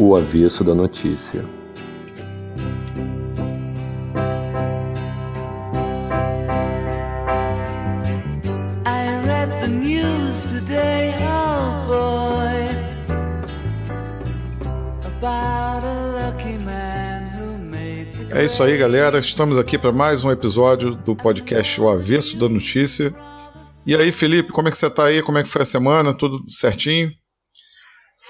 O avesso da notícia. É isso aí, galera. Estamos aqui para mais um episódio do podcast O Avesso da Notícia. E aí, Felipe, como é que você está aí? Como é que foi a semana? Tudo certinho?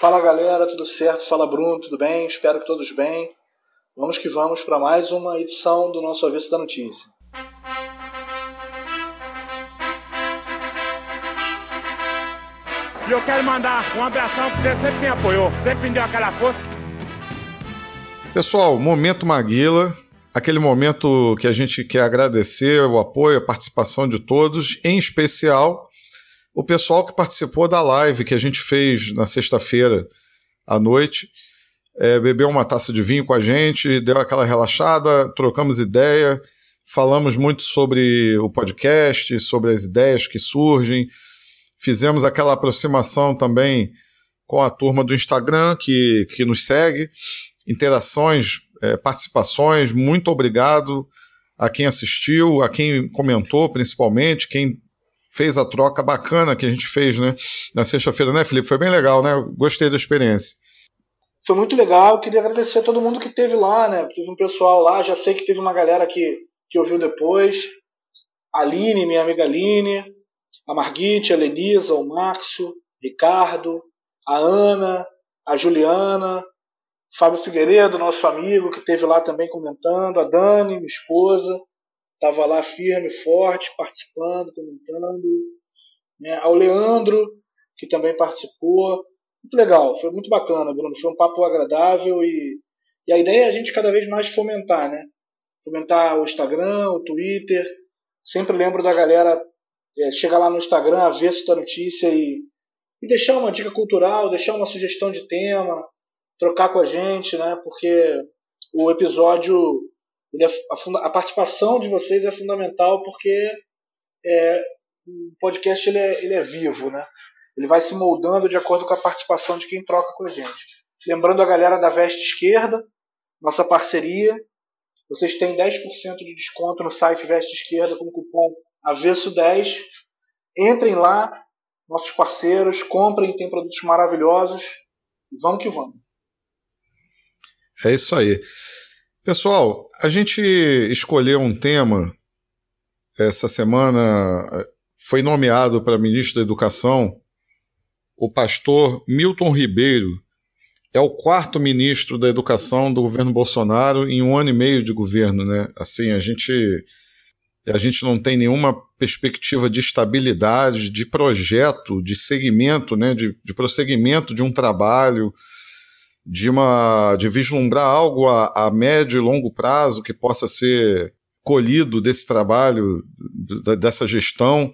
Fala, galera. Tudo certo? Fala, Bruno. Tudo bem? Espero que todos bem. Vamos que vamos para mais uma edição do nosso Avesso da Notícia. E eu quero mandar um abração porque você sempre me apoiou, sempre me deu aquela força. Pessoal, momento Maguila, aquele momento que a gente quer agradecer o apoio, a participação de todos, em especial o pessoal que participou da live que a gente fez na sexta-feira à noite. É, bebeu uma taça de vinho com a gente, deu aquela relaxada, trocamos ideia, falamos muito sobre o podcast, sobre as ideias que surgem, fizemos aquela aproximação também com a turma do Instagram que, que nos segue interações, é, participações. Muito obrigado a quem assistiu, a quem comentou, principalmente, quem fez a troca bacana que a gente fez né, na sexta-feira, né, Felipe? Foi bem legal, né? Gostei da experiência. Foi muito legal, queria agradecer a todo mundo que teve lá, né? Teve um pessoal lá, já sei que teve uma galera que, que ouviu depois. A Aline, minha amiga Aline, a Marguite, a Lenisa, o Márcio, Ricardo, a Ana, a Juliana, Fábio Figueiredo, nosso amigo, que esteve lá também comentando, a Dani, minha esposa, estava lá firme, forte, participando, comentando, né? ao Leandro, que também participou. Muito legal, foi muito bacana, Bruno. Foi um papo agradável e, e a ideia é a gente cada vez mais fomentar, né? Fomentar o Instagram, o Twitter. Sempre lembro da galera é, chegar lá no Instagram, avesso da notícia e, e deixar uma dica cultural, deixar uma sugestão de tema, trocar com a gente, né? Porque o episódio, é, a, a, participação de vocês é fundamental porque é, o podcast ele é, ele é vivo, né? Ele vai se moldando de acordo com a participação de quem troca com a gente. Lembrando a galera da Veste Esquerda, nossa parceria, vocês têm 10% de desconto no site Veste Esquerda com o cupom AVESSO10. Entrem lá, nossos parceiros, comprem, tem produtos maravilhosos. Vamos que vamos. É isso aí. Pessoal, a gente escolheu um tema essa semana, foi nomeado para ministro da Educação o pastor Milton Ribeiro. É o quarto ministro da Educação do governo Bolsonaro em um ano e meio de governo, né? Assim, a gente a gente não tem nenhuma perspectiva de estabilidade, de projeto, de segmento, né, de, de prosseguimento de um trabalho, de uma de vislumbrar algo a, a médio e longo prazo que possa ser colhido desse trabalho, dessa gestão,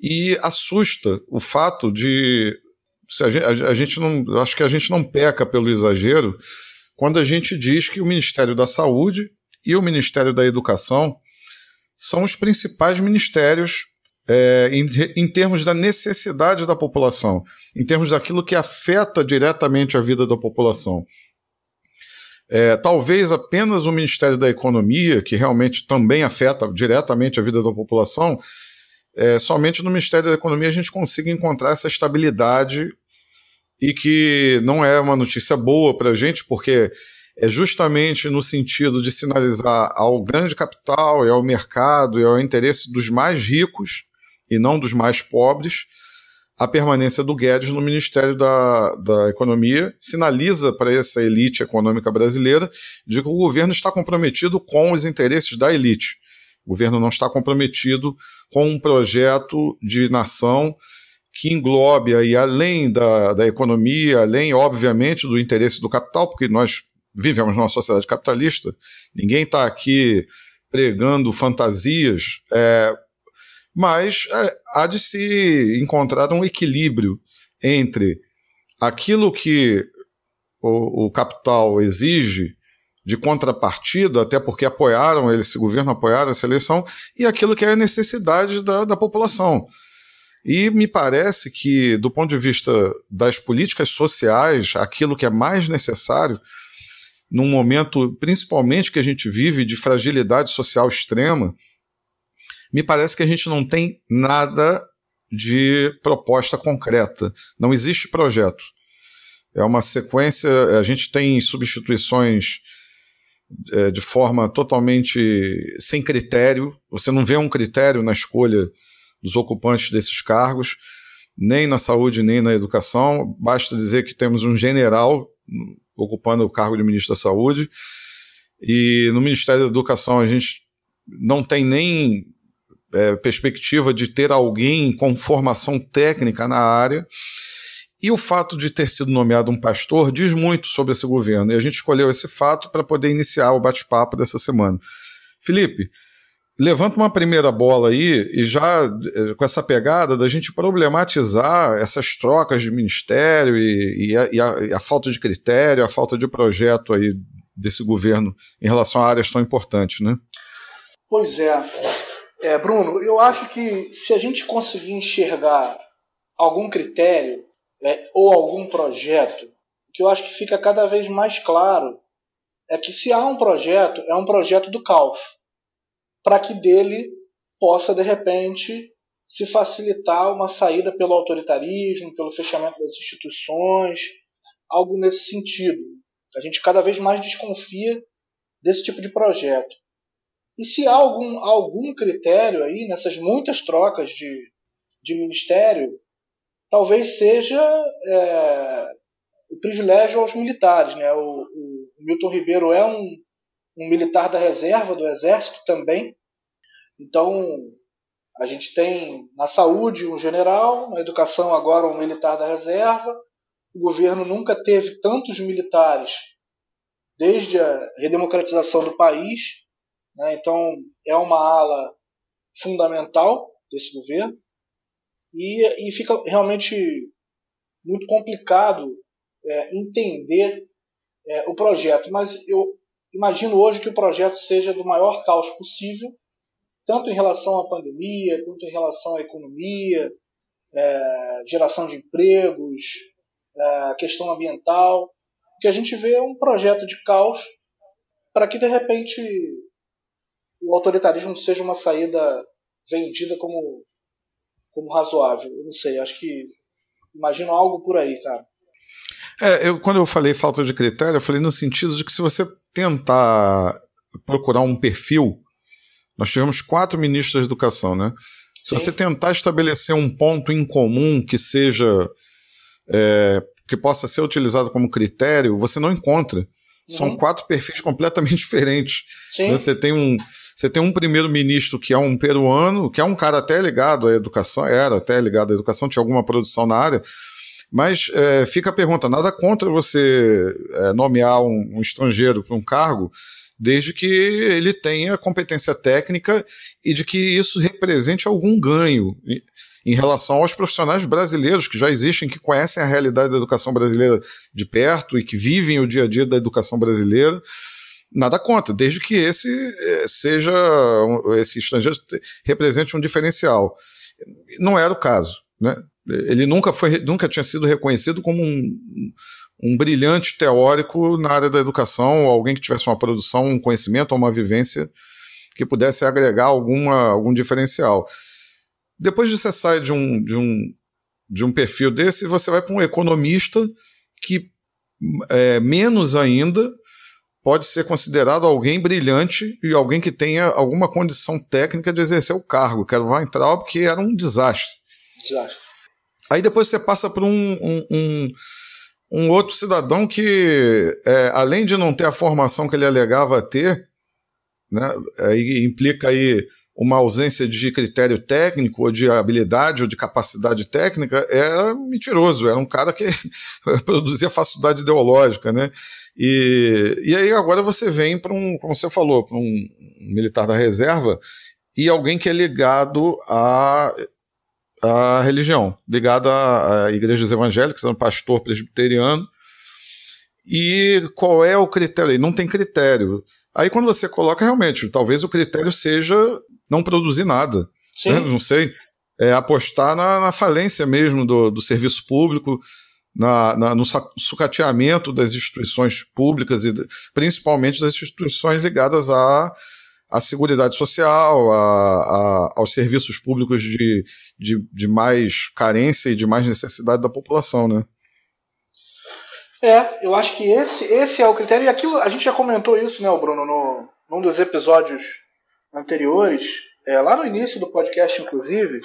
e assusta o fato de a gente, a gente não, acho que a gente não peca pelo exagero quando a gente diz que o Ministério da Saúde e o Ministério da Educação são os principais ministérios é, em, em, termos da necessidade da população, em termos daquilo que afeta diretamente a vida da população. É, talvez apenas o Ministério da Economia, que realmente também afeta diretamente a vida da população, é, somente no Ministério da Economia a gente consiga encontrar essa estabilidade e que não é uma notícia boa para a gente, porque é justamente no sentido de sinalizar ao grande capital e ao mercado e ao interesse dos mais ricos e não dos mais pobres, a permanência do Guedes no Ministério da, da Economia sinaliza para essa elite econômica brasileira de que o governo está comprometido com os interesses da elite. O governo não está comprometido com um projeto de nação que englobe aí, além da, da economia, além, obviamente, do interesse do capital, porque nós vivemos numa sociedade capitalista, ninguém está aqui pregando fantasias. É, mas é, há de se encontrar um equilíbrio entre aquilo que o, o, capital exige de contrapartida, até porque apoiaram esse governo, apoiaram essa eleição, e aquilo que é a necessidade da, da população. E me parece que, do ponto de vista das políticas sociais, aquilo que é mais necessário, num momento, principalmente que a gente vive de fragilidade social extrema, me parece que a gente não tem nada de proposta concreta. Não existe projeto. É uma sequência, a gente tem substituições é, de forma totalmente sem critério, você não vê um critério na escolha dos ocupantes desses cargos, nem na saúde, nem na educação. Basta dizer que temos um general ocupando o cargo de ministro da Saúde, e no Ministério da Educação a gente não tem nem é, perspectiva de ter alguém com formação técnica na área. E o fato de ter sido nomeado um pastor diz muito sobre esse governo. E a gente escolheu esse fato para poder iniciar o bate-papo dessa semana. Felipe, levanta uma primeira bola aí e já eh, com essa pegada da gente problematizar essas trocas de ministério e, e, a, e, a, e, a, falta de critério, a falta de projeto aí desse governo em relação a áreas tão importantes, né? Pois é. É. Bruno, eu acho que se a gente conseguir enxergar algum critério é, ou algum projeto, que eu acho que fica cada vez mais claro é que se há um projeto, é um projeto do caos para que dele possa, de repente, se facilitar uma saída pelo autoritarismo, pelo fechamento das instituições, algo nesse sentido. A gente cada vez mais desconfia desse tipo de projeto. E se há algum, algum critério aí nessas muitas trocas de, de ministério, talvez seja é, o privilégio aos militares. Né? O, o, Milton Ribeiro é um, um militar da reserva do Exército também. Então, a gente tem na saúde um general, na educação agora um militar da reserva. O governo nunca teve tantos militares desde a redemocratização do país. Né? Então, é uma ala fundamental desse governo. E, e fica realmente muito complicado é, entender é, o projeto. Mas eu imagino hoje que o projeto seja do maior caos possível, tanto em relação à pandemia, quanto em relação à economia, é, geração de empregos, é, questão ambiental. O que a gente vê é um projeto de caos para que, de repente, o autoritarismo seja uma saída vendida como, como razoável. Eu não sei, acho que imagino algo por aí, cara. É, eu, quando eu falei falta de critério, eu falei no sentido de que se você tentar procurar um perfil, nós tivemos quatro ministros da educação, né? Se Sim. você tentar estabelecer um ponto em comum que seja é, que possa ser utilizado como critério, você não encontra. São uhum. quatro perfis completamente diferentes. Sim. Você tem um, você tem um primeiro-ministro que é um peruano, que é um cara até ligado à educação, era até ligado à educação, tinha alguma produção na área, mas é, fica a pergunta: nada contra você é, nomear um, um estrangeiro para um cargo, desde que ele tenha competência técnica e de que isso represente algum ganho em relação aos profissionais brasileiros que já existem, que conhecem a realidade da educação brasileira de perto e que vivem o dia a dia da educação brasileira. Nada contra, desde que esse é, seja esse estrangeiro represente um diferencial. Não era o caso, né? Ele nunca, foi, nunca tinha sido reconhecido como um, um brilhante teórico na área da educação, ou alguém que tivesse uma produção, um conhecimento ou uma vivência que pudesse agregar alguma, algum diferencial. Depois de você sai de um, de um, de um perfil desse, você vai para um economista que, é, menos ainda, pode ser considerado alguém brilhante e alguém que tenha alguma condição técnica de exercer o cargo, que era o que era um desastre. Desastre. Aí depois você passa por um, um, um, um outro cidadão que, é, além de não ter a formação que ele alegava ter, né, aí implica aí uma ausência de critério técnico, ou de habilidade, ou de capacidade técnica, era mentiroso, era um cara que produzia facilidade ideológica, né? E, e aí agora você vem para um, como você falou, para um militar da reserva e alguém que é ligado a a religião, ligada a, a igrejas evangélicas, um pastor presbiteriano. E qual é o critério? Não tem critério. Aí quando você coloca realmente, talvez o critério seja não produzir nada. Né? Não sei. é, apostar na, na, falência mesmo do, do serviço público, na, na, no sucateamento das instituições públicas e principalmente das instituições ligadas à, à Seguridade Social, a, a, aos serviços públicos de, de, de mais carência e de mais necessidade da população, né? É, eu acho que esse, esse é o critério. E aquilo, a gente já comentou isso, né, Bruno, no, num dos episódios anteriores, é, lá no início do podcast, inclusive,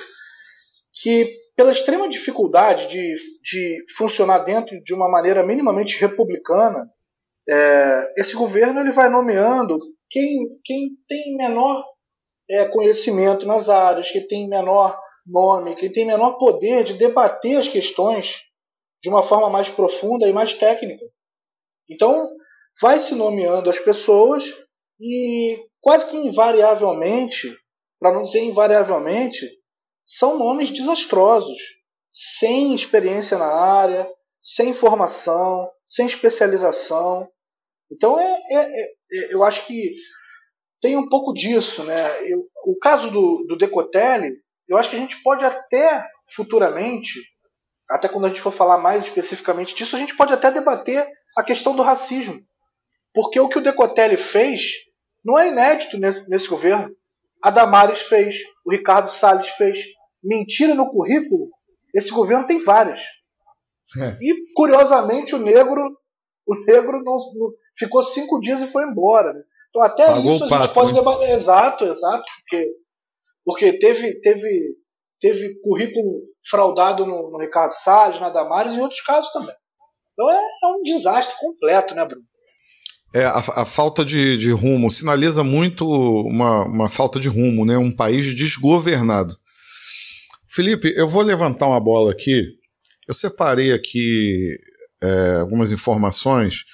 que pela extrema dificuldade de, de funcionar dentro de uma maneira minimamente republicana, é, esse governo ele vai nomeando quem, quem tem menor é, conhecimento nas áreas, que tem menor nome, quem tem menor poder de debater as questões de uma forma mais profunda e mais técnica. Então, vai se nomeando as pessoas e quase que invariavelmente, para não dizer invariavelmente, são nomes desastrosos, sem experiência na área, sem formação, sem especialização. Então, é, é, é, é eu acho que tem um pouco disso. Né? Eu, o caso do, do Decotelli, eu acho que a gente pode até futuramente até quando a gente for falar mais especificamente disso, a gente pode até debater a questão do racismo. Porque o que o Decotelli fez não é inédito nesse, nesse governo. A Damares fez, o Ricardo Salles fez. Mentira no currículo, esse governo tem várias. É. E, curiosamente, o negro o negro não, não, ficou cinco dias e foi embora. Né? Então, até Pagou isso a gente pode né? debater. Exato, exato. Porque, porque teve, teve teve currículo fraudado no, no Ricardo Salles, na Damares e outros casos também. Então é, é um desastre completo, né, Bruno? É, a, a falta de, de, rumo sinaliza muito uma, uma falta de rumo, né? um país desgovernado. Felipe, eu vou levantar uma bola aqui. Eu separei aqui é, algumas informações.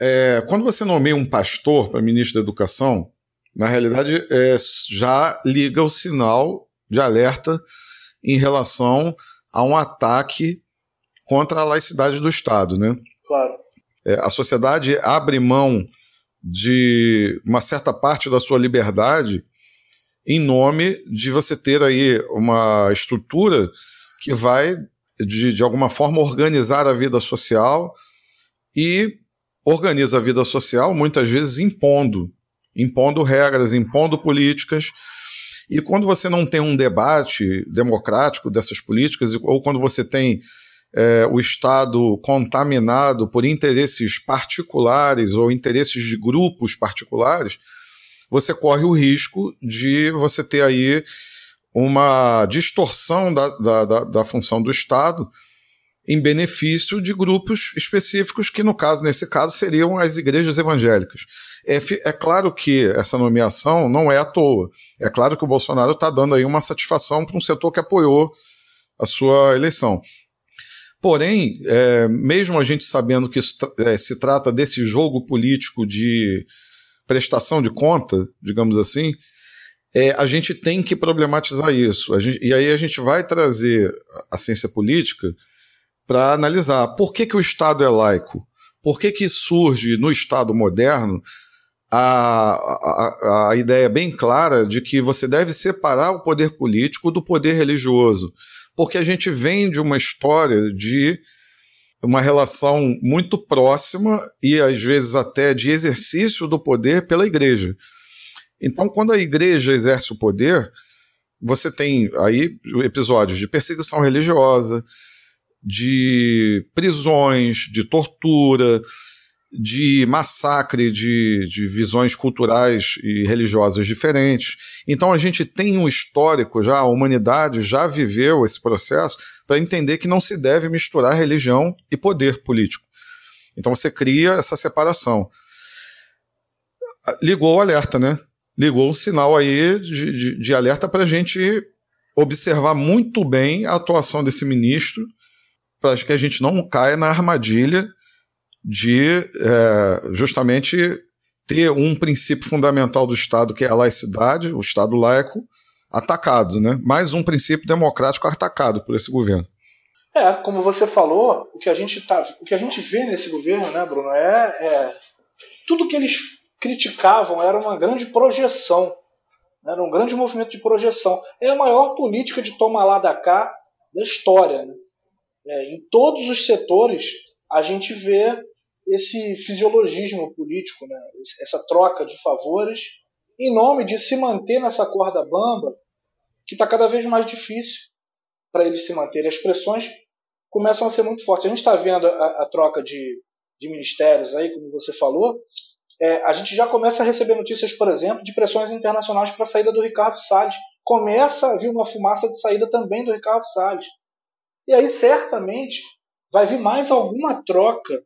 É, quando você nomeia um pastor para ministro da Educação, na realidade é, já liga o sinal de alerta em relação a um ataque contra a laicidade do Estado, né? Claro. É, a sociedade abre mão de uma certa parte da sua liberdade em nome de você ter aí uma estrutura que vai, de, de alguma forma, organizar a vida social e organiza a vida social muitas vezes impondo, impondo regras, impondo políticas. E quando você não tem um debate democrático dessas políticas, ou quando você tem é, o Estado contaminado por interesses particulares ou interesses de grupos particulares, você corre o risco de você ter aí uma distorção da, da, da, da função do Estado em benefício de grupos específicos que, no caso, nesse caso, seriam as igrejas evangélicas. É, é claro que essa nomeação não é à toa. É claro que o Bolsonaro está dando aí uma satisfação para um setor que apoiou a sua eleição. Porém, é, mesmo a gente sabendo que isso, é, se trata desse jogo político de prestação de conta, digamos assim, é, a gente tem que problematizar isso. Gente, e aí a gente vai trazer a ciência política para analisar. Por que, que o Estado é laico, por que, que surge no Estado moderno a, a, a ideia bem clara de que você deve separar o poder político do poder religioso, porque a gente vem de uma história de uma relação muito próxima e às vezes até de exercício do poder pela igreja. Então, quando a igreja exerce o poder, você tem aí episódios de perseguição religiosa, de prisões, de tortura, de massacre de, de visões culturais e religiosas diferentes. Então a gente tem um histórico já, a humanidade já viveu esse processo para entender que não se deve misturar religião e poder político. Então você cria essa separação. Ligou o alerta, né? Ligou um sinal aí de, de, de alerta para a gente observar muito bem a atuação desse ministro para que a gente não caia na armadilha de é, justamente ter um princípio fundamental do Estado, que é a laicidade, o Estado laico, atacado, né? Mais um princípio democrático atacado por esse governo. É, como você falou, o que a gente tá, o que a gente vê nesse governo, né, Bruno, é, é tudo que eles criticavam era uma grande projeção. Era um grande movimento de projeção. É a maior política de toma lá da cá da história. Né? É, em todos os setores a gente vê esse fisiologismo político, né? essa troca de favores, em nome de se manter nessa corda bamba, que está cada vez mais difícil para eles se manterem. As pressões começam a ser muito fortes. A gente está vendo a, a troca de, de, ministérios aí, como você falou. É, a gente já começa a receber notícias, por exemplo, de pressões internacionais para a saída do Ricardo Salles. Começa a vir uma fumaça de saída também do Ricardo Salles. E aí, certamente, vai vir mais alguma troca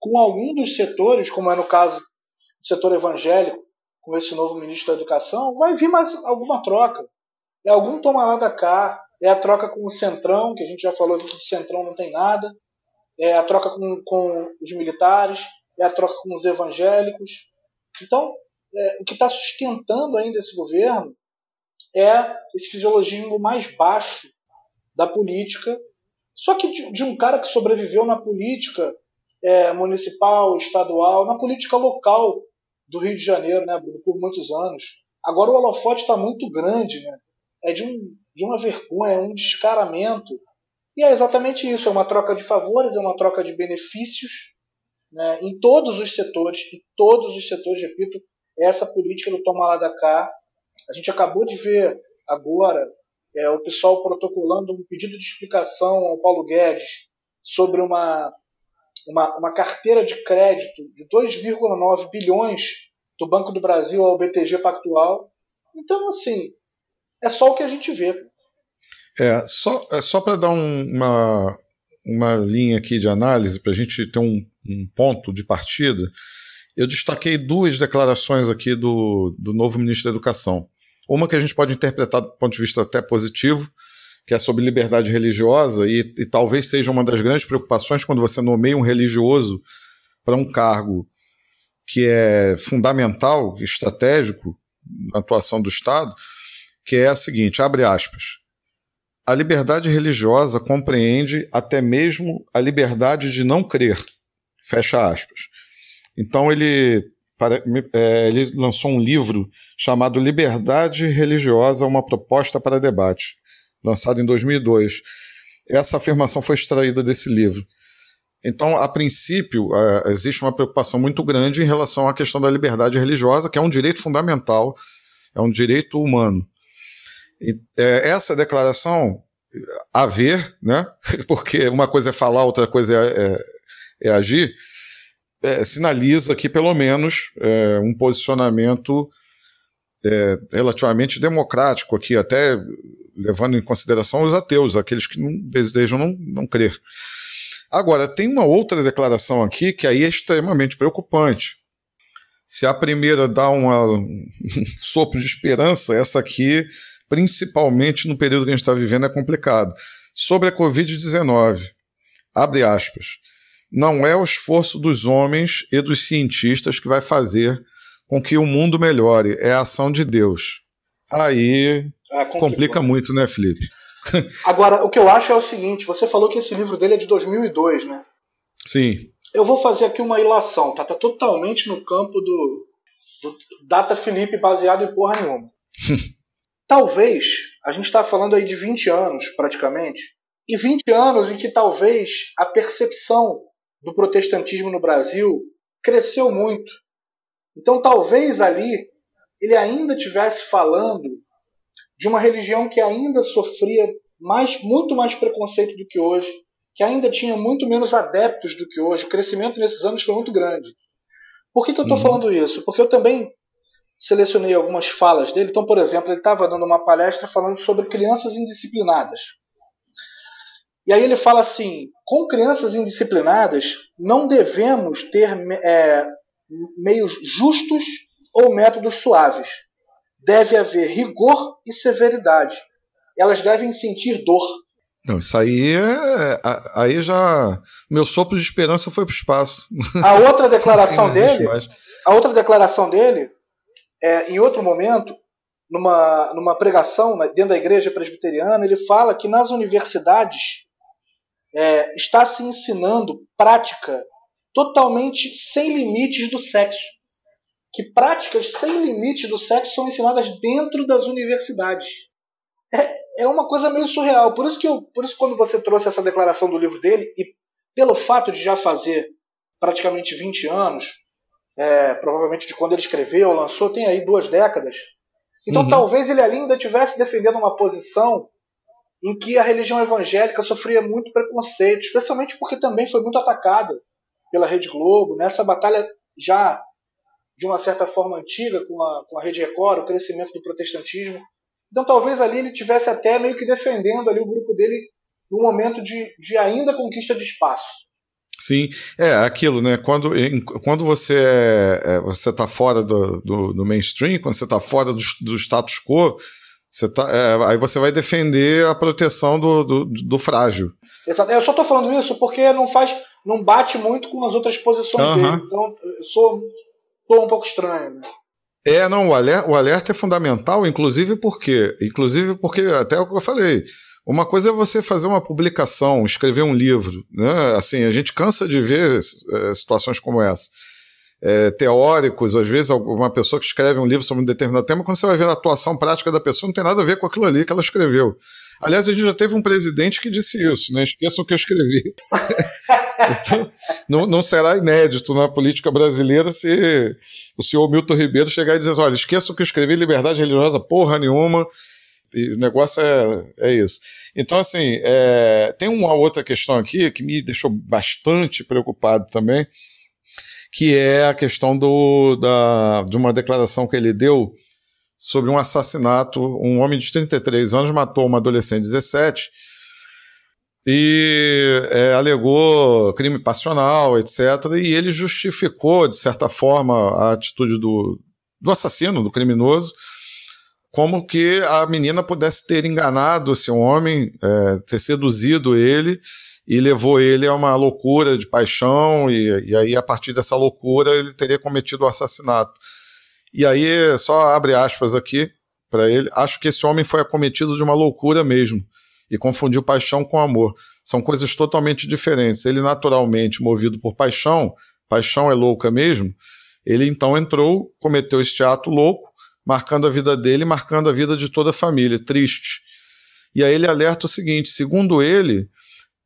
com algum dos setores, como é no caso do setor evangélico, com esse novo ministro da Educação, vai vir mais alguma troca. É algum toma lá da cá, é a troca com o Centrão, que a gente já falou que de Centrão não tem nada, é a troca com, com os militares, é a troca com os evangélicos. Então, é, o que está sustentando ainda esse governo é esse fisiologismo mais baixo da política, só que de, de um cara que sobreviveu na política é, municipal, estadual, na política local do Rio de Janeiro, né, por muitos anos. Agora o holofote está muito grande, né? É de, um, de uma vergonha, é um descaramento. E é exatamente isso, é uma troca de favores, é uma troca de benefícios né, em todos os setores, em todos os setores, repito, essa política do toma lá da cá. A gente acabou de ver agora é, o pessoal protocolando um pedido de explicação ao Paulo Guedes sobre uma uma, uma carteira de crédito de 2,9 bilhões do Banco do Brasil ao BTG Pactual. Então, assim, é só o que a gente vê. É, só, é só para dar um, uma, uma linha aqui de análise, para a gente ter um, um, ponto de partida, eu destaquei duas declarações aqui do, do novo ministro da Educação. Uma que a gente pode interpretar do ponto de vista até positivo, que é sobre liberdade religiosa, e, e talvez seja uma das grandes preocupações quando você nomeia um religioso para um cargo que é fundamental, estratégico na atuação do Estado, que é a seguinte, abre aspas, a liberdade religiosa compreende até mesmo a liberdade de não crer, fecha aspas. Então ele, é, ele lançou um livro chamado Liberdade Religiosa, uma proposta para debate, lançado em 2002. Essa afirmação foi extraída desse livro. Então, a princípio, é, existe uma preocupação muito grande em relação à questão da liberdade religiosa, que é um direito fundamental, é um direito humano. E, é, essa declaração, a ver, né, porque uma coisa é falar, outra coisa é, é, é agir, é, sinaliza que, pelo menos, é, um posicionamento relativamente democrático aqui, até levando em consideração os ateus, aqueles que não desejam não, não crer. Agora, tem uma outra declaração aqui que aí é extremamente preocupante. Se a primeira dá uma, um sopro de esperança, essa aqui, principalmente no período que a gente está vivendo, é complicado. Sobre a Covid-19, abre aspas, não é o esforço dos homens e dos cientistas que vai fazer com que o mundo melhore, é a ação de Deus. Aí ah, complica muito, né, Felipe? Agora, o que eu acho é o seguinte: você falou que esse livro dele é de 2002, né? Sim. Eu vou fazer aqui uma ilação, tá? Tá totalmente no campo do, do Data Felipe baseado em porra nenhuma. talvez, a gente está falando aí de 20 anos, praticamente, e 20 anos em que talvez a percepção do protestantismo no Brasil cresceu muito. Então, talvez ali ele ainda estivesse falando de uma religião que ainda sofria mais, muito mais preconceito do que hoje, que ainda tinha muito menos adeptos do que hoje. O crescimento nesses anos foi muito grande. Por que, que eu estou uhum. falando isso? Porque eu também selecionei algumas falas dele. Então, por exemplo, ele estava dando uma palestra falando sobre crianças indisciplinadas. E aí ele fala assim: com crianças indisciplinadas, não devemos ter é, meios justos ou métodos suaves deve haver rigor e severidade. Elas devem sentir dor. Não, isso aí é. Aí já. Meu sopro de esperança foi para o espaço. A outra declaração dele. A outra declaração dele, é, em outro momento, numa, numa pregação né, dentro da igreja presbiteriana, ele fala que nas universidades é, está se ensinando prática totalmente sem limites do sexo que práticas sem limite do sexo são ensinadas dentro das universidades. É, é uma coisa meio surreal. Por isso que eu, por isso quando você trouxe essa declaração do livro dele e pelo fato de já fazer praticamente 20 anos, é, provavelmente de quando ele escreveu, lançou, tem aí duas décadas. Então uhum. talvez ele ali ainda estivesse defendendo uma posição em que a religião evangélica sofria muito preconceito, especialmente porque também foi muito atacada pela Rede Globo, nessa batalha já de uma certa forma antiga com a, com a Rede Record, o crescimento do protestantismo. Então talvez ali ele tivesse até meio que defendendo ali o grupo dele no momento de, de ainda conquista de espaço. Sim, é aquilo, né? Quando, quando você é, é você está fora do, do, do, mainstream, quando você está fora do, do status quo, você tá, é, aí você vai defender a proteção do, do, do frágil. Exato. Eu só estou falando isso porque não faz, não bate muito com as outras posições uhum. dele. Então, sou, sou um pouco estranho. Né? É, não, o alerta, o alerta é fundamental, inclusive porque, inclusive porque até o que eu falei, uma coisa é você fazer uma publicação, escrever um livro, né? Assim, a gente cansa de ver é, situações como essa. É, teóricos, às vezes uma pessoa que escreve um livro sobre um determinado tema, quando você vai ver a atuação prática da pessoa, não tem nada a ver com aquilo ali que ela escreveu. Aliás, a gente já teve um presidente que disse isso, né? Esqueçam o que eu escrevi. então, não, não, será inédito na política brasileira se o senhor Milton Ribeiro chegar e dizer: olha, esqueçam o que eu escrevi, liberdade religiosa, porra nenhuma. E o negócio é, é isso. Então, assim, é, tem uma outra questão aqui que me deixou bastante preocupado também, que é a questão do, da, de uma declaração que ele deu sobre um assassinato. Um homem de 33 anos matou uma adolescente de 17 e é, alegou crime passional, etc. E ele justificou, de certa forma, a atitude do, do assassino, do criminoso, como que a menina pudesse ter enganado esse homem, é, ter seduzido ele e levou ele a uma loucura de paixão, e, e aí, a partir dessa loucura, ele teria cometido o assassinato. E aí, só abre aspas aqui para ele, acho que esse homem foi acometido de uma loucura mesmo e confundiu paixão com amor. São coisas totalmente diferentes. Ele, naturalmente, movido por paixão, paixão é louca mesmo, ele então entrou, cometeu este ato louco, marcando a vida dele, marcando a vida de toda a família, triste. E aí ele alerta o seguinte: segundo ele,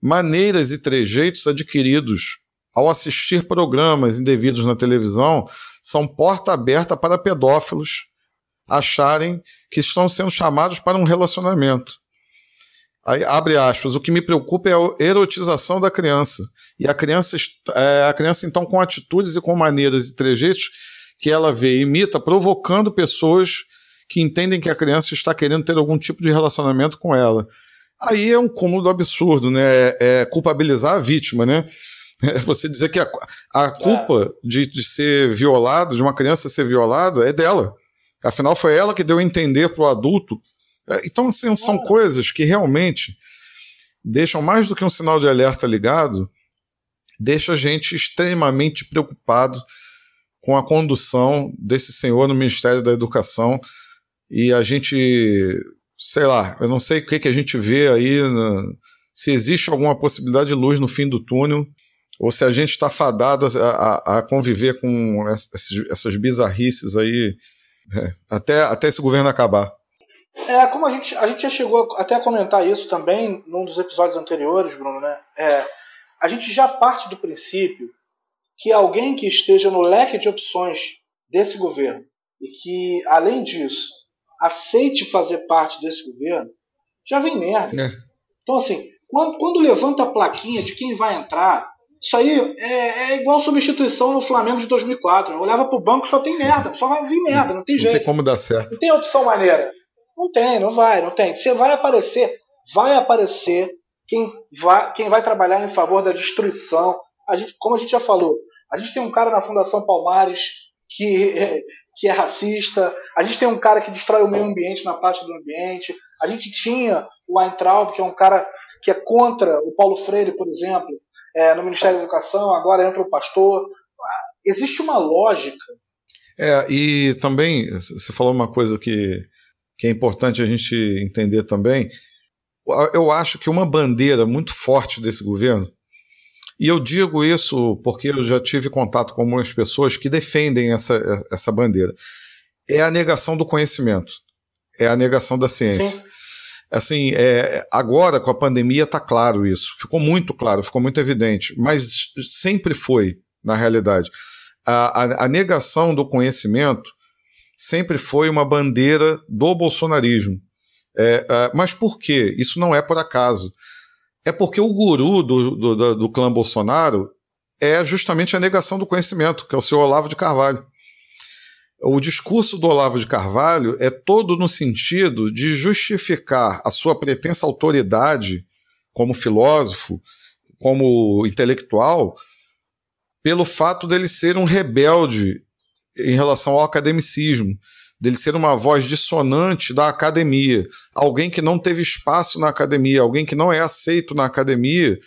maneiras e trejeitos adquiridos ao assistir programas indevidos na televisão são porta aberta para pedófilos acharem que estão sendo chamados para um relacionamento. Aí, abre aspas, o que me preocupa é a erotização da criança. E a criança, é, a criança, então, com atitudes e com maneiras e trejeitos que ela vê e imita, provocando pessoas que entendem que a criança está querendo ter algum tipo de relacionamento com ela. Aí é um cúmulo do absurdo, né? É, é culpabilizar a vítima, né? É você dizer que a, a culpa de, de ser violado, de uma criança ser violada, é dela. Afinal, foi ela que deu a entender para o adulto é, então, assim, são coisas que realmente deixam mais do que um sinal de alerta ligado, deixa a gente extremamente preocupado com a condução desse senhor no Ministério da Educação e a gente, sei lá, eu não sei o que, que a gente vê aí, na, se existe alguma possibilidade de luz no fim do túnel ou se a gente está fadado a, a, a, conviver com essas, essas bizarrices aí é, até, até esse governo acabar. É, como a gente, a gente já chegou até a comentar isso também num dos episódios anteriores, Bruno, né? É, a gente já parte do princípio que alguém que esteja no leque de opções desse governo e que, além disso, aceite fazer parte desse governo, já vem merda. É. Então, assim, quando, quando, levanta a plaquinha de quem vai entrar, isso aí é, é igual substituição no Flamengo de 2004. Eu olhava pro banco só tem merda, só vai vir merda, não tem jeito. Não tem como dar certo. Não tem opção maneira. Não tem, não vai, não tem. Você vai aparecer, vai aparecer quem vai, quem vai trabalhar em favor da destruição. A gente, como a gente já falou, a gente tem um cara na Fundação Palmares que, que é racista, a gente tem um cara que destrói o meio ambiente na parte do ambiente, a gente tinha o Weintraub, que é um cara que é contra o Paulo Freire, por exemplo, é, no Ministério da Educação, agora entra o pastor. Existe uma lógica. É, e também, você falou uma coisa que que é importante a gente entender também. Eu acho que uma bandeira muito forte desse governo E eu digo isso porque eu já tive contato com algumas pessoas que defendem essa, essa bandeira. É a negação do conhecimento, é a negação da ciência. Sim. Assim, é, agora com a pandemia está claro isso, ficou muito claro, ficou muito evidente, mas sempre foi, na realidade. A, a, a negação do conhecimento sempre foi uma bandeira do bolsonarismo. É, é, mas por quê? Isso não é por acaso. É porque o guru do, do, do, clã Bolsonaro é justamente a negação do conhecimento, que é o seu Olavo de Carvalho. O discurso do Olavo de Carvalho é todo no sentido de justificar a sua pretensa autoridade como filósofo, como intelectual, pelo fato dele ser um rebelde em relação ao academicismo, dele ser uma voz dissonante da academia, alguém que não teve espaço na academia, alguém que não é aceito na academia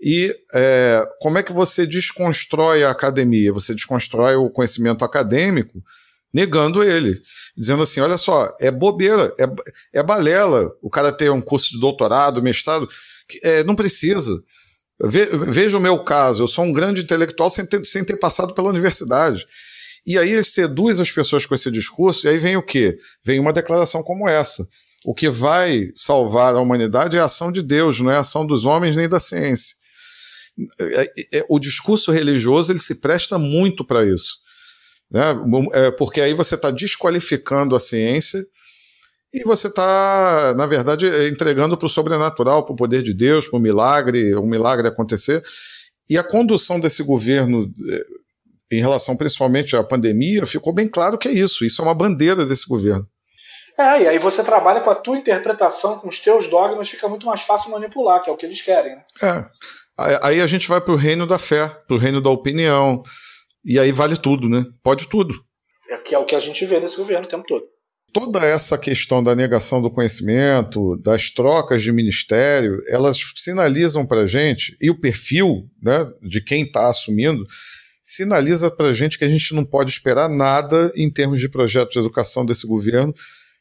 e é, como é que você desconstrói a academia? Você desconstrói o conhecimento acadêmico negando ele, dizendo assim: olha só, é bobeira, é, é balela o cara ter um curso de doutorado, mestrado, é, não precisa. Ve, veja o meu caso, eu sou um grande intelectual sem ter, sem ter passado pela universidade. E aí seduz as pessoas com esse discurso, e aí vem o quê? Vem uma declaração como essa. O que vai salvar a humanidade é a ação de Deus, não é a ação dos homens nem da ciência. É, é, é, o discurso religioso ele se presta muito para isso. Né? Porque aí você está desqualificando a ciência e você está, na verdade, entregando para o sobrenatural, para o poder de Deus, para o milagre, um milagre acontecer. E a condução desse governo, em relação principalmente à pandemia, ficou bem claro que é isso. Isso é uma bandeira desse governo. É, e aí você trabalha com a tua interpretação, com os teus dogmas, fica muito mais fácil manipular, que é o que eles querem. Né? É. Aí a gente vai para o reino da fé, para o reino da opinião. E aí vale tudo, né? Pode tudo. É, que é o que a gente vê nesse governo o tempo todo. Toda essa questão da negação do conhecimento, das trocas de ministério, elas sinalizam para a gente, e o perfil né, de quem está assumindo, sinaliza para a gente que a gente não pode esperar nada em termos de projeto de educação desse governo,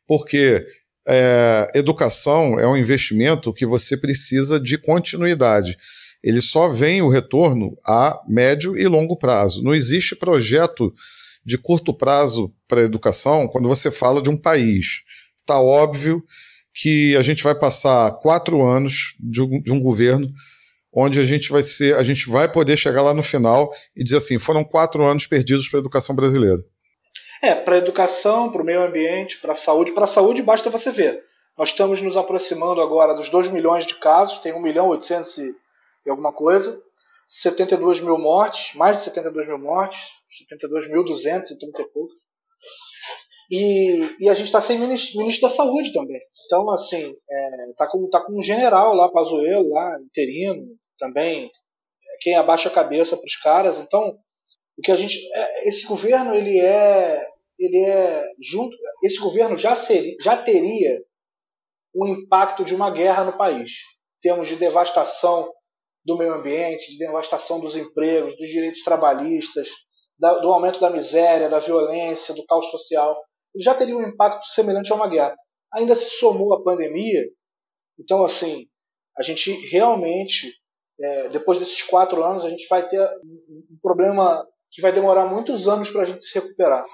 porque é, educação é um investimento que você precisa de continuidade ele só vem o retorno a médio e longo prazo. Não existe projeto de curto prazo para educação quando você fala de um país. Está óbvio que a gente vai passar quatro anos de um, de um, governo onde a gente vai ser, a gente vai poder chegar lá no final e dizer assim, foram quatro anos perdidos para a educação brasileira. É, para a educação, para o meio ambiente, para a saúde. Para a saúde, basta você ver. Nós estamos nos aproximando agora dos 2 milhões de casos, tem 1 milhão 800 e e alguma coisa. 72 mil mortes, mais de 72 mil mortes, 72.230 e poucos. E, e a gente está sem ministro, ministro, da Saúde também. Então, assim, é, tá, com, tá com um general lá, Pazuello, lá, interino, também, é, quem abaixa a cabeça para os caras. Então, o que a gente. É, esse governo, ele é. Ele é junto. Esse governo já, seria, já teria o impacto de uma guerra no país. Em termos de devastação do meio ambiente, de devastação dos empregos, dos direitos trabalhistas, da, do aumento da miséria, da violência, do caos social. Já teria um impacto semelhante a uma guerra. Ainda se somou a pandemia, então, assim, a gente realmente, é, depois desses quatro anos, a gente vai ter um problema que vai demorar muitos anos para a gente se recuperar.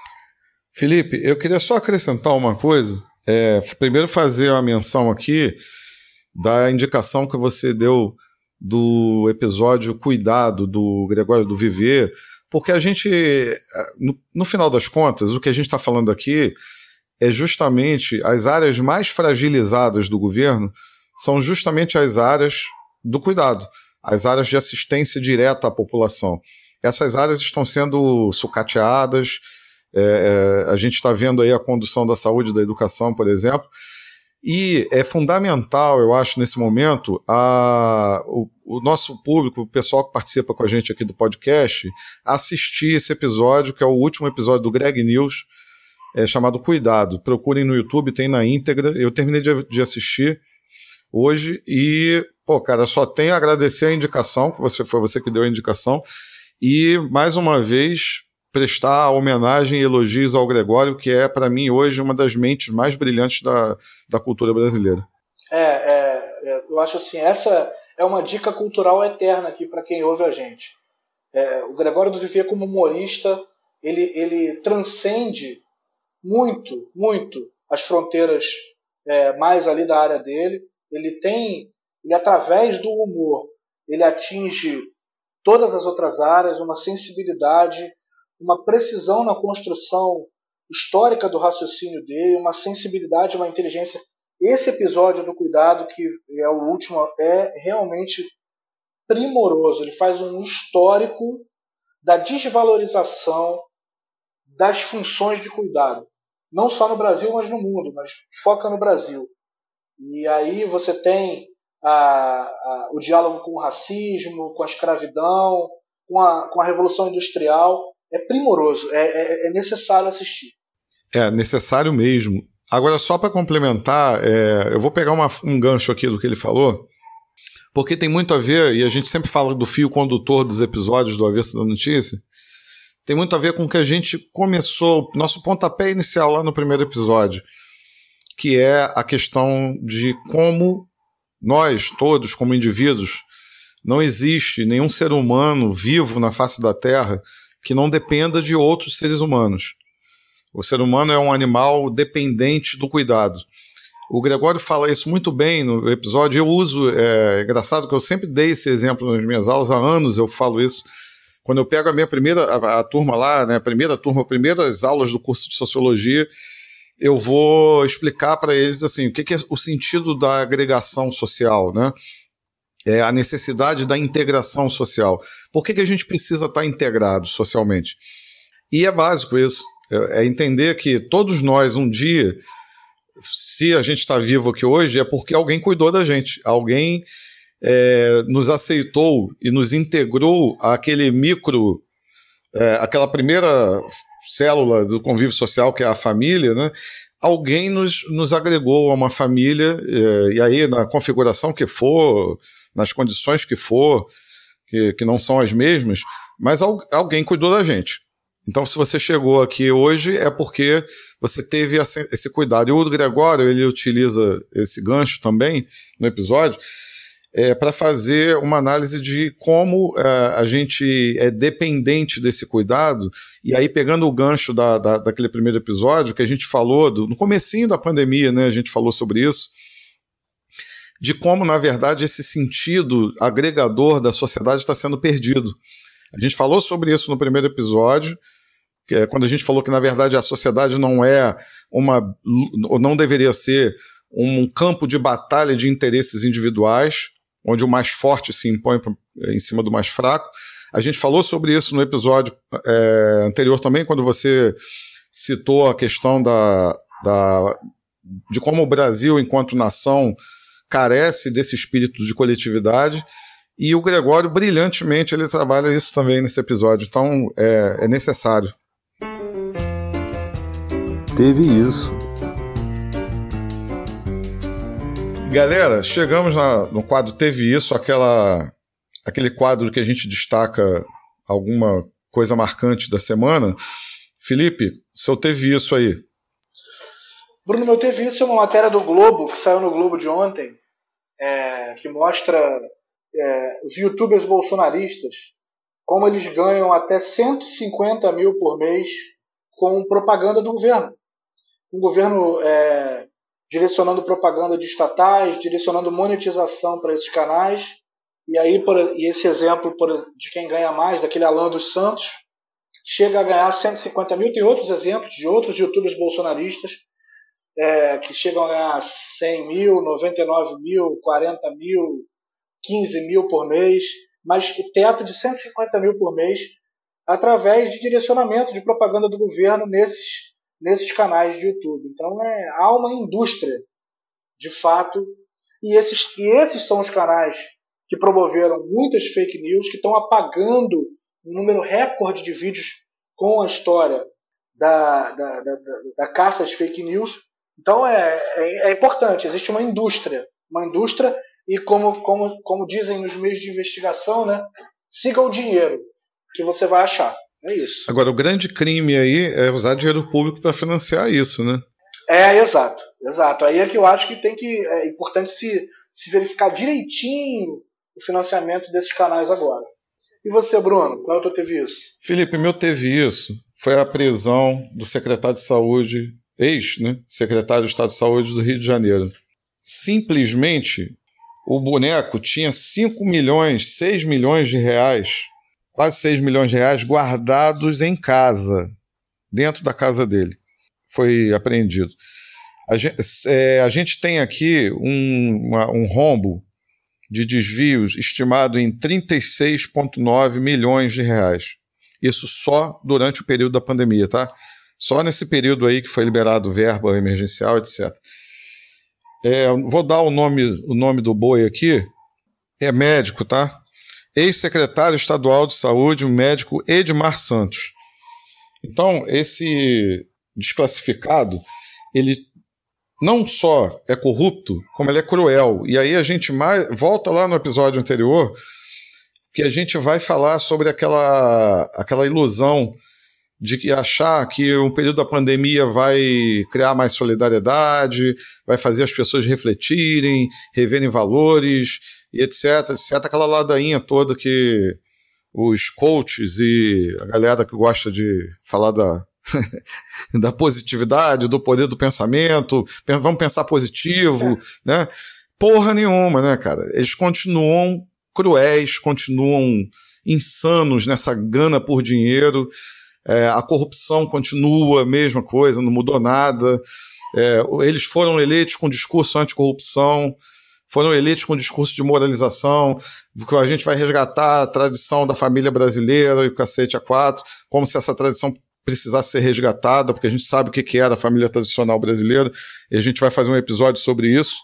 Felipe, eu queria só acrescentar uma coisa. É, primeiro, fazer uma menção aqui da indicação que você deu do episódio Cuidado do Gregório do Viver, porque a gente, no, no final das contas, o que a gente está falando aqui é justamente as áreas mais fragilizadas do governo são justamente as áreas do cuidado, as áreas de assistência direta à população. Essas áreas estão sendo sucateadas, é, a gente está vendo aí a condução da saúde da educação, por exemplo, e é fundamental, eu acho, nesse momento, a, o, o, nosso público, o pessoal que participa com a gente aqui do podcast, assistir esse episódio, que é o último episódio do Greg News, é, chamado Cuidado. Procurem no YouTube, tem na íntegra. Eu terminei de, de assistir hoje e, pô, cara, só tenho a agradecer a indicação, que você foi você que deu a indicação. E, mais uma vez, prestar homenagem e elogios ao Gregório, que é, para mim, hoje uma das mentes mais brilhantes da, da cultura brasileira. É, é, é, eu acho assim, essa, é uma dica cultural eterna aqui para quem ouve a gente. É, o Gregório do Vivier, como humorista, ele, ele transcende muito, muito as fronteiras é, mais ali da área dele. Ele tem, ele através do humor, ele atinge todas as outras áreas, uma sensibilidade, uma precisão na construção histórica do raciocínio dele, uma sensibilidade, uma inteligência. Esse episódio do cuidado, que é o último, é realmente primoroso. Ele faz um histórico da desvalorização das funções de cuidado. Não só no Brasil, mas no mundo, mas foca no Brasil. E aí você tem a, a, o diálogo com o racismo, com a escravidão, com a, com a Revolução Industrial. É primoroso, é, é, é necessário assistir. É necessário mesmo. Agora, só para complementar, é, eu vou pegar uma, um gancho aqui do que ele falou, porque tem muito a ver, e a gente sempre fala do fio condutor dos episódios do Avesso da Notícia, tem muito a ver com o que a gente começou, nosso pontapé inicial lá no primeiro episódio, que é a questão de como nós, todos, como indivíduos, não existe nenhum ser humano vivo na face da Terra que não dependa de outros seres humanos. O ser humano é um animal dependente do cuidado. O Gregório fala isso muito bem no episódio. Eu uso, é, é engraçado que eu sempre dei esse exemplo nas minhas aulas, há anos eu falo isso. Quando eu pego a minha primeira, a, a turma lá, né, a primeira turma, primeiras aulas do curso de sociologia, eu vou explicar para eles assim o que, que, é o sentido da agregação social, né? É a necessidade da integração social. Por que, que a gente precisa estar tá integrado socialmente? E é básico isso. É, é entender que todos nós um dia, se a gente está vivo aqui hoje, é porque alguém cuidou da gente, alguém é, nos aceitou e nos integrou àquele micro, é, aquela primeira célula do convívio social, que é a família, né? alguém nos, nos agregou a uma família, é, e aí na configuração que for, nas condições que for, que, que não são as mesmas, mas al, alguém cuidou da gente. Então, se você chegou aqui hoje, é porque você teve esse cuidado. E o Gregório, ele utiliza esse gancho também no episódio, é, para fazer uma análise de como é, a gente é dependente desse cuidado, e aí pegando o gancho da, da, daquele primeiro episódio que a gente falou, do, no comecinho da pandemia, né, a gente falou sobre isso, de como, na verdade, esse sentido agregador da sociedade está sendo perdido. A gente falou sobre isso no primeiro episódio, é quando a gente falou que, na verdade, a sociedade não é uma, ou não deveria ser um campo de batalha de interesses individuais, onde o mais forte se impõe em cima do mais fraco. A gente falou sobre isso no episódio é, anterior também, quando você citou a questão da, da, de como o Brasil, enquanto nação, carece desse espírito de coletividade. E o Gregório, brilhantemente, ele trabalha isso também nesse episódio. Então, é, é necessário. Teve isso Galera, chegamos na, no quadro Teve Isso, aquela, aquele quadro que a gente destaca alguma coisa marcante da semana. Felipe, seu Teve Isso aí. Bruno, meu Teve Isso é uma matéria do Globo, que saiu no Globo de ontem, é, que mostra é, os youtubers bolsonaristas, como eles ganham até 150 mil por mês com propaganda do governo. Um governo é, direcionando propaganda de estatais, direcionando monetização para esses canais. E aí, por, e esse exemplo por, de quem ganha mais, daquele Alan dos Santos, chega a ganhar 150 mil. Tem outros exemplos de outros youtubers bolsonaristas é, que chegam a ganhar 100 mil, 99 mil, 40 mil, 15 mil por mês, mas o teto de 150 mil por mês através de direcionamento de propaganda do governo nesses nesses canais de YouTube. Então é, há uma indústria, de fato, e esses, e esses são os canais que promoveram muitas fake news, que estão apagando um número recorde de vídeos com a história da, da, da, da, da caça às fake news. Então é, é, é, importante, existe uma indústria, uma indústria e como, como, como dizem nos meios de investigação, né, siga o dinheiro que você vai achar. É isso. Agora, o grande crime aí é usar dinheiro público para financiar isso, né? É, exato, exato. Aí é que eu acho que tem que. É importante se, se verificar direitinho o financiamento desses canais agora. E você, Bruno, qual é o teu teve isso? Felipe, meu teve isso foi a prisão do secretário de saúde, ex, né, de Estado de Saúde do Rio de Janeiro. Simplesmente, o boneco tinha 5 milhões, 6 milhões de reais, quase 6 milhões de reais guardados em casa, dentro da casa dele. Foi apreendido. A gente, é, a gente tem aqui um, uma, um rombo de desvios estimado em 36,9 milhões de reais. Isso só durante o período da pandemia, tá? Só nesse período aí que foi liberado verba emergencial, etc. É, vou dar o nome, o nome do boi aqui. É médico, tá? Ex-secretário estadual de saúde, o médico Edmar Santos. Então, esse desclassificado, ele não só é corrupto, como ele é cruel. E aí a gente mais, volta lá no episódio anterior que a gente vai falar sobre aquela, aquela ilusão de que achar que um período da pandemia vai criar mais solidariedade, vai fazer as pessoas refletirem, reverem valores e etc, etc, aquela ladainha toda que os coaches e a galera que gosta de falar da, da positividade, do poder do pensamento, vamos pensar positivo, é. né? Porra nenhuma, né, cara? Eles continuam cruéis, continuam insanos nessa gana por dinheiro. É, a corrupção continua mesma coisa, não mudou nada. É, eles foram eleitos com discurso anticorrupção, foram eleitos com discurso de moralização, que a gente vai resgatar a tradição da família brasileira e o cacete a quatro, como se essa tradição precisasse ser resgatada, porque a gente sabe o que era a família tradicional brasileira, e a gente vai fazer um episódio sobre isso,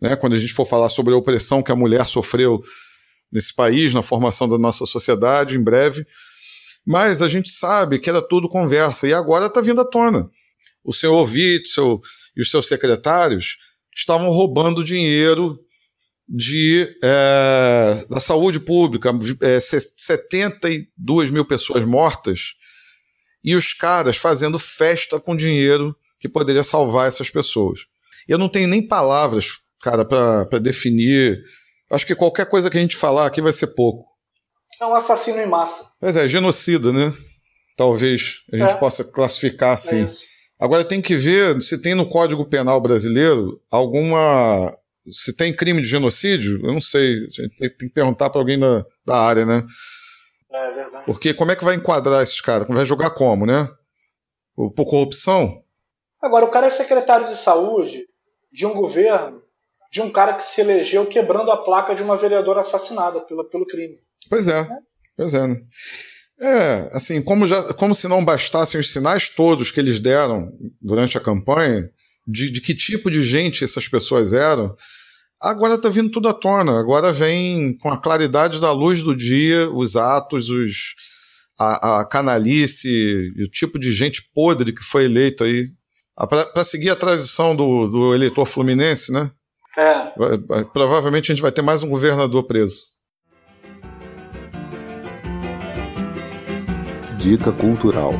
né, quando a gente for falar sobre a opressão que a mulher sofreu nesse país, na formação da nossa sociedade, em breve. Mas a gente sabe que era tudo conversa, e agora está vindo à tona. O senhor Witzel e os seus secretários estavam roubando dinheiro de, é, da saúde pública, é, 72 mil pessoas mortas, e os caras fazendo festa com dinheiro que poderia salvar essas pessoas. Eu não tenho nem palavras, cara, para definir Acho que qualquer coisa que a gente falar aqui vai ser pouco. É um assassino em massa. Pois é, genocida, né? Talvez a gente é. possa classificar assim. É Agora tem que ver se tem no Código Penal brasileiro alguma. Se tem crime de genocídio, eu não sei. A gente tem que perguntar para alguém da, da área, né? É verdade. Porque como é que vai enquadrar esses caras? Vai jogar como, né? Por corrupção? Agora, o cara é secretário de saúde de um governo de um cara que se elegeu quebrando a placa de uma vereadora assassinada pelo, pelo crime. Pois é, pois é. É, assim, como, já, como se não bastassem os sinais todos que eles deram durante a campanha, de, de que tipo de gente essas pessoas eram, agora está vindo tudo à tona. Agora vem com a claridade da luz do dia os atos, os, a, a canalice, o tipo de gente podre que foi eleita aí. Para seguir a tradição do, do eleitor fluminense, né? É. Provavelmente a gente vai ter mais um governador preso. Dica cultural.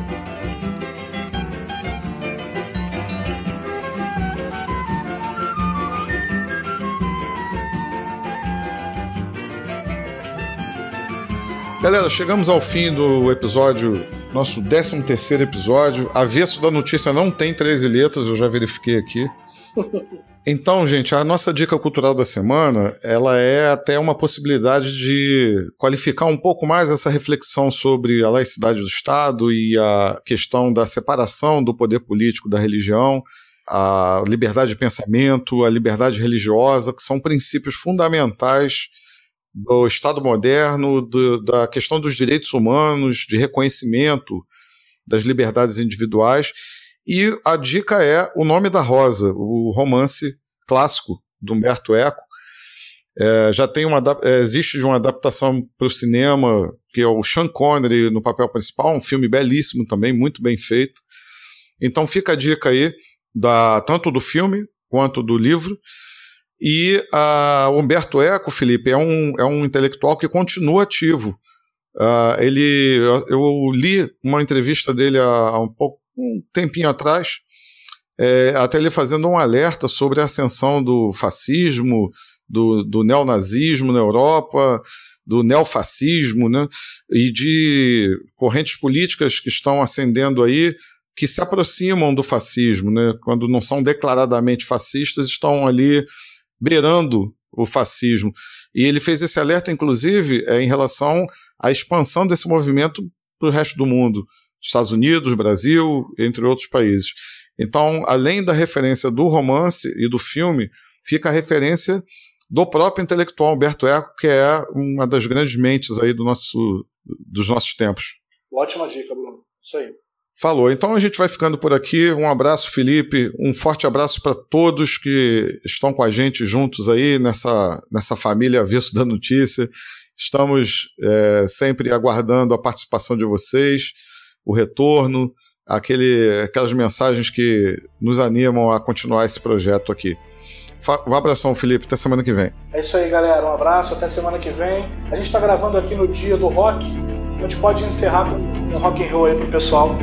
Galera, chegamos ao fim do episódio, nosso 13 terceiro episódio. Avesso da notícia não tem 13 letras, eu já verifiquei aqui. Então, gente, a nossa dica cultural da semana, ela é até uma possibilidade de qualificar um pouco mais essa reflexão sobre a laicidade do Estado e a questão da separação do poder político da religião, a liberdade de pensamento, a liberdade religiosa, que são princípios fundamentais do Estado moderno, do, da questão dos direitos humanos, de reconhecimento das liberdades individuais e a dica é O Nome da Rosa, o romance clássico do Humberto Eco. É, já tem uma é, existe uma adaptação para o cinema que é o Sean Connery no papel principal, um filme belíssimo também, muito bem feito. Então fica a dica aí da tanto do filme quanto do livro. E a Humberto Eco, Felipe, é um, é um intelectual que continua ativo. Uh, ele, eu li uma entrevista dele há, há um pouco um tempinho atrás, é, até ele fazendo um alerta sobre a ascensão do fascismo, do, do neonazismo na Europa, do neofascismo, né? e de correntes políticas que estão ascendendo aí que se aproximam do fascismo, né? quando não são declaradamente fascistas, estão ali beirando o fascismo. E ele fez esse alerta, inclusive, é, em relação à expansão desse movimento para o resto do mundo, Estados Unidos, Brasil, entre outros países. Então, além da referência do romance e do filme, fica a referência do próprio intelectual Humberto Eco, que é uma das grandes mentes aí do nosso, dos nossos tempos. Ótima dica, Bruno. Isso aí. Falou. Então a gente vai ficando por aqui. Um abraço, Felipe. Um forte abraço para todos que estão com a gente juntos aí nessa, nessa família Avesso da Notícia. Estamos é, sempre aguardando a participação de vocês, o retorno, aquele, aquelas mensagens que nos animam a continuar esse projeto aqui. Um abração, Felipe. Até semana que vem. É isso aí, galera. Um abraço. Até semana que vem. A gente está gravando aqui no dia do rock. A gente pode encerrar com um rock and roll aí pro pessoal.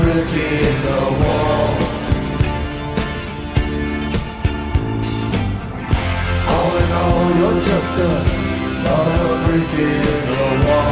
brick in the wall. All in all, you're just a, a brick in the wall.